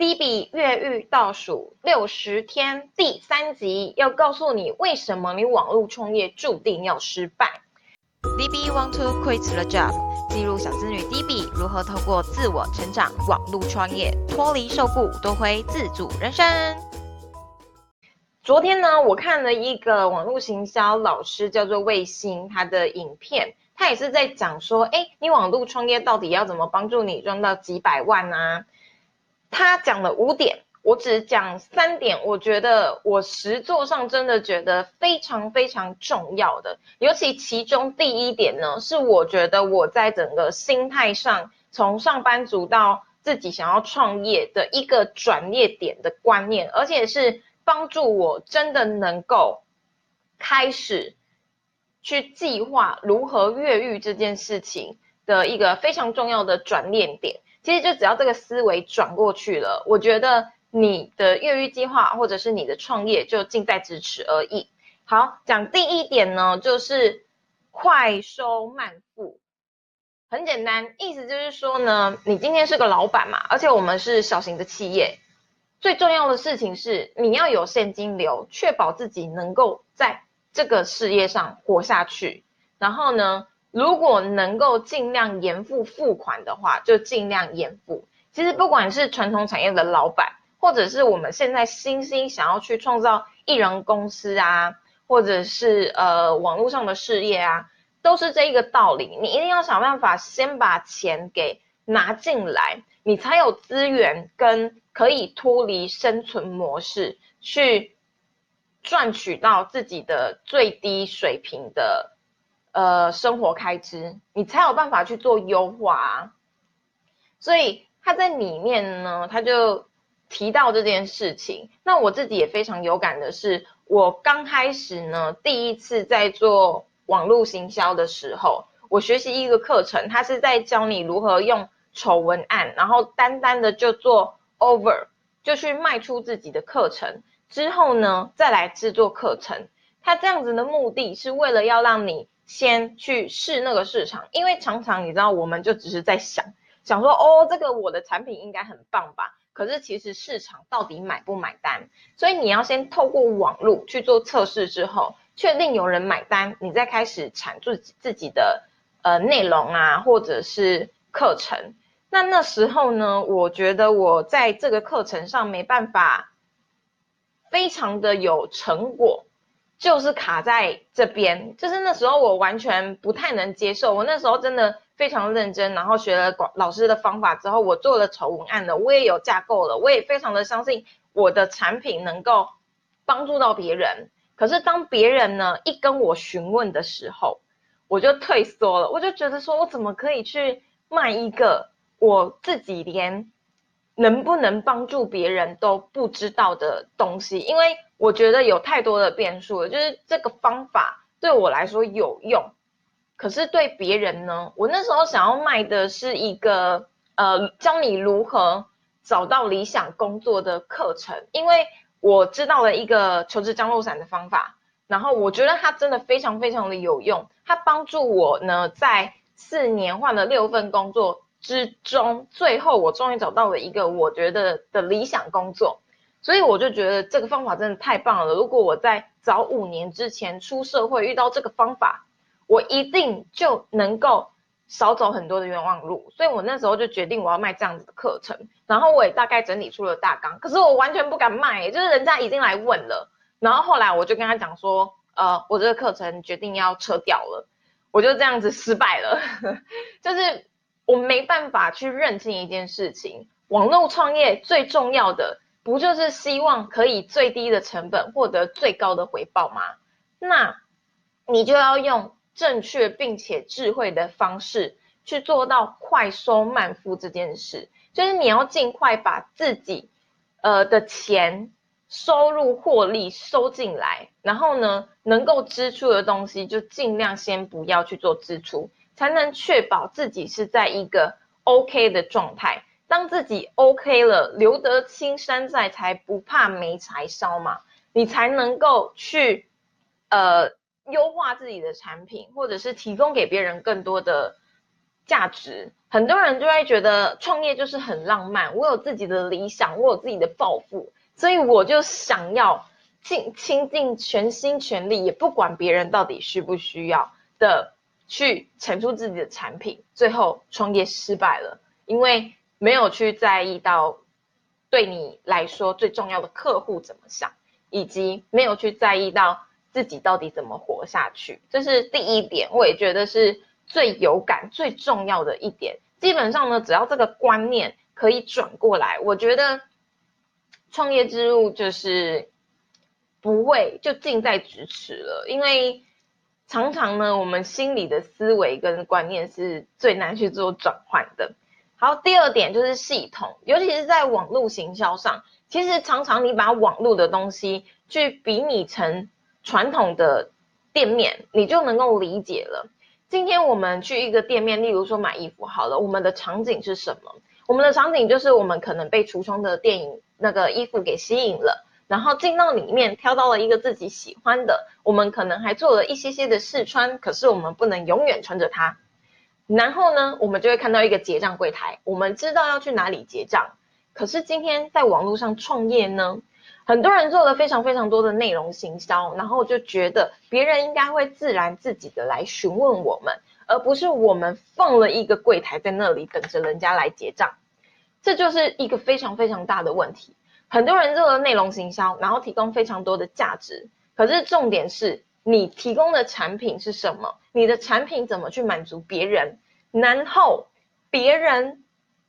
第一笔越狱倒数六十天第三集，要告诉你为什么你网络创业注定要失败。DB want to quit the job，记录小资女 DB 如何透过自我成长、网络创业，脱离受雇，夺回自主人生。昨天呢，我看了一个网络行销老师叫做卫星，他的影片，他也是在讲说，哎，你网络创业到底要怎么帮助你赚到几百万呢？他讲了五点，我只讲三点。我觉得我实作上真的觉得非常非常重要的，尤其其中第一点呢，是我觉得我在整个心态上，从上班族到自己想要创业的一个转捩点的观念，而且是帮助我真的能够开始去计划如何越狱这件事情的一个非常重要的转捩点。其实就只要这个思维转过去了，我觉得你的越狱计划或者是你的创业就近在咫尺而已。好，讲第一点呢，就是快收慢付，很简单，意思就是说呢，你今天是个老板嘛，而且我们是小型的企业，最重要的事情是你要有现金流，确保自己能够在这个事业上活下去，然后呢？如果能够尽量延付付款的话，就尽量延付。其实不管是传统产业的老板，或者是我们现在新兴想要去创造艺人公司啊，或者是呃网络上的事业啊，都是这一个道理。你一定要想办法先把钱给拿进来，你才有资源跟可以脱离生存模式，去赚取到自己的最低水平的。呃，生活开支，你才有办法去做优化啊。所以他在里面呢，他就提到这件事情。那我自己也非常有感的是，我刚开始呢，第一次在做网络行销的时候，我学习一个课程，他是在教你如何用丑文案，然后单单的就做 over，就去卖出自己的课程，之后呢，再来制作课程。他这样子的目的是为了要让你。先去试那个市场，因为常常你知道，我们就只是在想想说，哦，这个我的产品应该很棒吧？可是其实市场到底买不买单？所以你要先透过网络去做测试之后，确定有人买单，你再开始产自己自己的呃内容啊，或者是课程。那那时候呢，我觉得我在这个课程上没办法非常的有成果。就是卡在这边，就是那时候我完全不太能接受。我那时候真的非常认真，然后学了广老师的方法之后，我做了丑文案了，我也有架构了，我也非常的相信我的产品能够帮助到别人。可是当别人呢一跟我询问的时候，我就退缩了，我就觉得说我怎么可以去卖一个我自己连能不能帮助别人都不知道的东西，因为。我觉得有太多的变数了，就是这个方法对我来说有用，可是对别人呢？我那时候想要卖的是一个呃，教你如何找到理想工作的课程，因为我知道了一个求职降落伞的方法，然后我觉得它真的非常非常的有用，它帮助我呢在四年换了六份工作之中，最后我终于找到了一个我觉得的理想工作。所以我就觉得这个方法真的太棒了。如果我在早五年之前出社会遇到这个方法，我一定就能够少走很多的冤枉路。所以我那时候就决定我要卖这样子的课程，然后我也大概整理出了大纲。可是我完全不敢卖，就是人家已经来问了。然后后来我就跟他讲说，呃，我这个课程决定要撤掉了。我就这样子失败了，就是我没办法去认清一件事情。网络创业最重要的。不就是希望可以最低的成本获得最高的回报吗？那你就要用正确并且智慧的方式去做到快收慢付这件事，就是你要尽快把自己呃的钱收入获利收进来，然后呢能够支出的东西就尽量先不要去做支出，才能确保自己是在一个 OK 的状态。当自己 OK 了，留得青山在，才不怕没柴烧嘛。你才能够去，呃，优化自己的产品，或者是提供给别人更多的价值，很多人就会觉得创业就是很浪漫，我有自己的理想，我有自己的抱负，所以我就想要尽倾尽全心全力，也不管别人到底需不需要的去产出自己的产品，最后创业失败了，因为没有去在意到对你来说最重要的客户怎么想，以及没有去在意到。自己到底怎么活下去？这是第一点，我也觉得是最有感、最重要的一点。基本上呢，只要这个观念可以转过来，我觉得创业之路就是不会就近在咫尺了。因为常常呢，我们心里的思维跟观念是最难去做转换的。好，第二点就是系统，尤其是在网络行销上，其实常常你把网络的东西去比拟成。传统的店面，你就能够理解了。今天我们去一个店面，例如说买衣服好了，我们的场景是什么？我们的场景就是我们可能被橱窗的电影那个衣服给吸引了，然后进到里面挑到了一个自己喜欢的，我们可能还做了一些些的试穿，可是我们不能永远穿着它。然后呢，我们就会看到一个结账柜台，我们知道要去哪里结账。可是今天在网络上创业呢？很多人做了非常非常多的内容行销，然后就觉得别人应该会自然自己的来询问我们，而不是我们放了一个柜台在那里等着人家来结账，这就是一个非常非常大的问题。很多人做了内容行销，然后提供非常多的价值，可是重点是你提供的产品是什么？你的产品怎么去满足别人？然后别人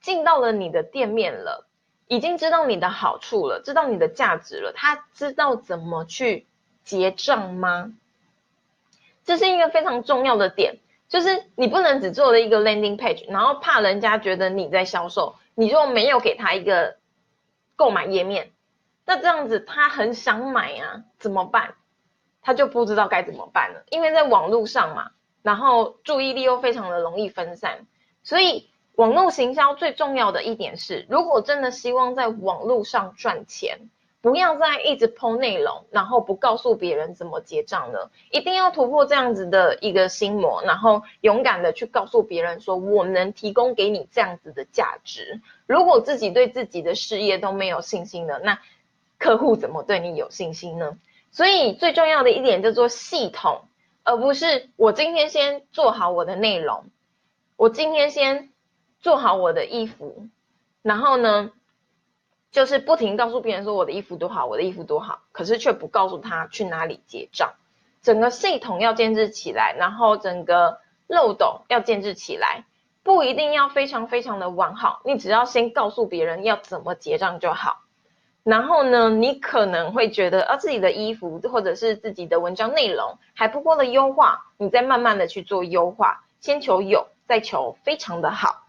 进到了你的店面了。已经知道你的好处了，知道你的价值了，他知道怎么去结账吗？这是一个非常重要的点，就是你不能只做了一个 landing page，然后怕人家觉得你在销售，你就没有给他一个购买页面，那这样子他很想买啊，怎么办？他就不知道该怎么办了，因为在网络上嘛，然后注意力又非常的容易分散，所以。网络行销最重要的一点是，如果真的希望在网络上赚钱，不要再一直抛内容，然后不告诉别人怎么结账了。一定要突破这样子的一个心魔，然后勇敢的去告诉别人说，我能提供给你这样子的价值。如果自己对自己的事业都没有信心了，那客户怎么对你有信心呢？所以最重要的一点叫做系统，而不是我今天先做好我的内容，我今天先。做好我的衣服，然后呢，就是不停告诉别人说我的衣服多好，我的衣服多好，可是却不告诉他去哪里结账。整个系统要建制起来，然后整个漏斗要建制起来，不一定要非常非常的完好，你只要先告诉别人要怎么结账就好。然后呢，你可能会觉得啊，自己的衣服或者是自己的文章内容还不够的优化，你再慢慢的去做优化，先求有，再求非常的好。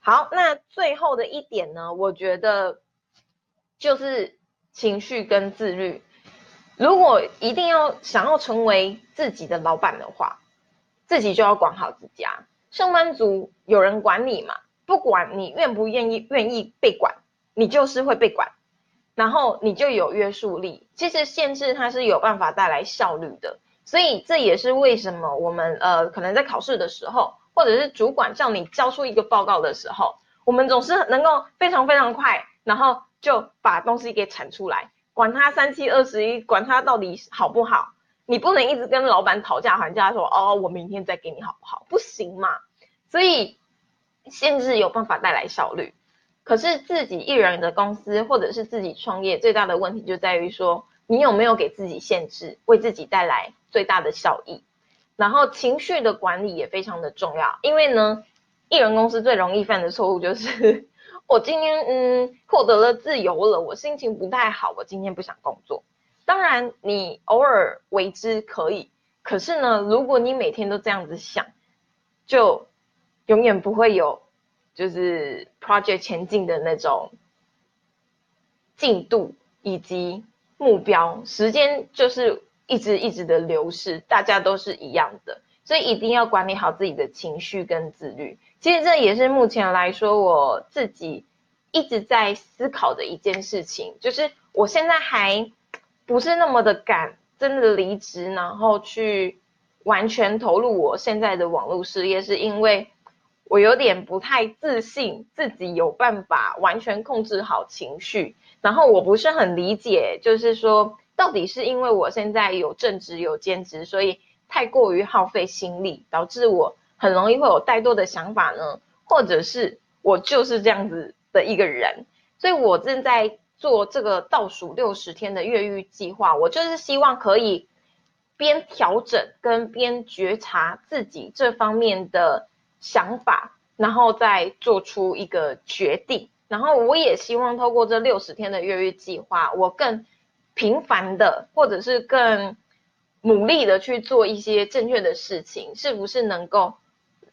好，那最后的一点呢？我觉得就是情绪跟自律。如果一定要想要成为自己的老板的话，自己就要管好自家。上班族有人管你嘛？不管你愿不愿意，愿意被管，你就是会被管，然后你就有约束力。其实限制它是有办法带来效率的，所以这也是为什么我们呃可能在考试的时候。或者是主管叫你交出一个报告的时候，我们总是能够非常非常快，然后就把东西给产出来，管他三七二十一，管他到底好不好，你不能一直跟老板讨价还价说哦，我明天再给你好不好？不行嘛。所以限制有办法带来效率，可是自己一人的公司或者是自己创业，最大的问题就在于说，你有没有给自己限制，为自己带来最大的效益。然后情绪的管理也非常的重要，因为呢，艺人公司最容易犯的错误就是，我今天嗯获得了自由了，我心情不太好，我今天不想工作。当然你偶尔为之可以，可是呢，如果你每天都这样子想，就永远不会有就是 project 前进的那种进度以及目标，时间就是。一直一直的流逝，大家都是一样的，所以一定要管理好自己的情绪跟自律。其实这也是目前来说我自己一直在思考的一件事情，就是我现在还不是那么的敢真的离职，然后去完全投入我现在的网络事业，是因为我有点不太自信，自己有办法完全控制好情绪。然后我不是很理解，就是说，到底是因为我现在有正职有兼职，所以太过于耗费心力，导致我很容易会有怠惰的想法呢？或者是我就是这样子的一个人？所以我正在做这个倒数六十天的越狱计划，我就是希望可以边调整跟边觉察自己这方面的想法，然后再做出一个决定。然后我也希望透过这六十天的越狱计划，我更频繁的，或者是更努力的去做一些正确的事情，是不是能够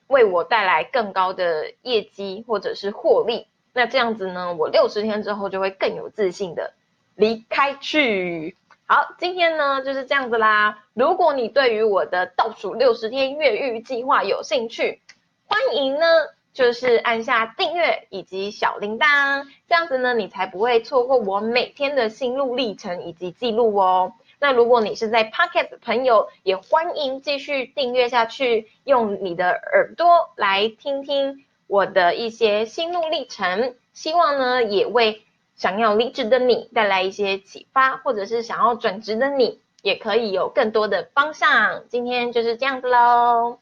为我带来更高的业绩或者是获利？那这样子呢，我六十天之后就会更有自信的离开去。好，今天呢就是这样子啦。如果你对于我的倒数六十天越狱计划有兴趣，欢迎呢。就是按下订阅以及小铃铛，这样子呢，你才不会错过我每天的心路历程以及记录哦。那如果你是在 Pocket 的朋友，也欢迎继续订阅下去，用你的耳朵来听听我的一些心路历程。希望呢，也为想要离职的你带来一些启发，或者是想要转职的你，也可以有更多的方向。今天就是这样子喽。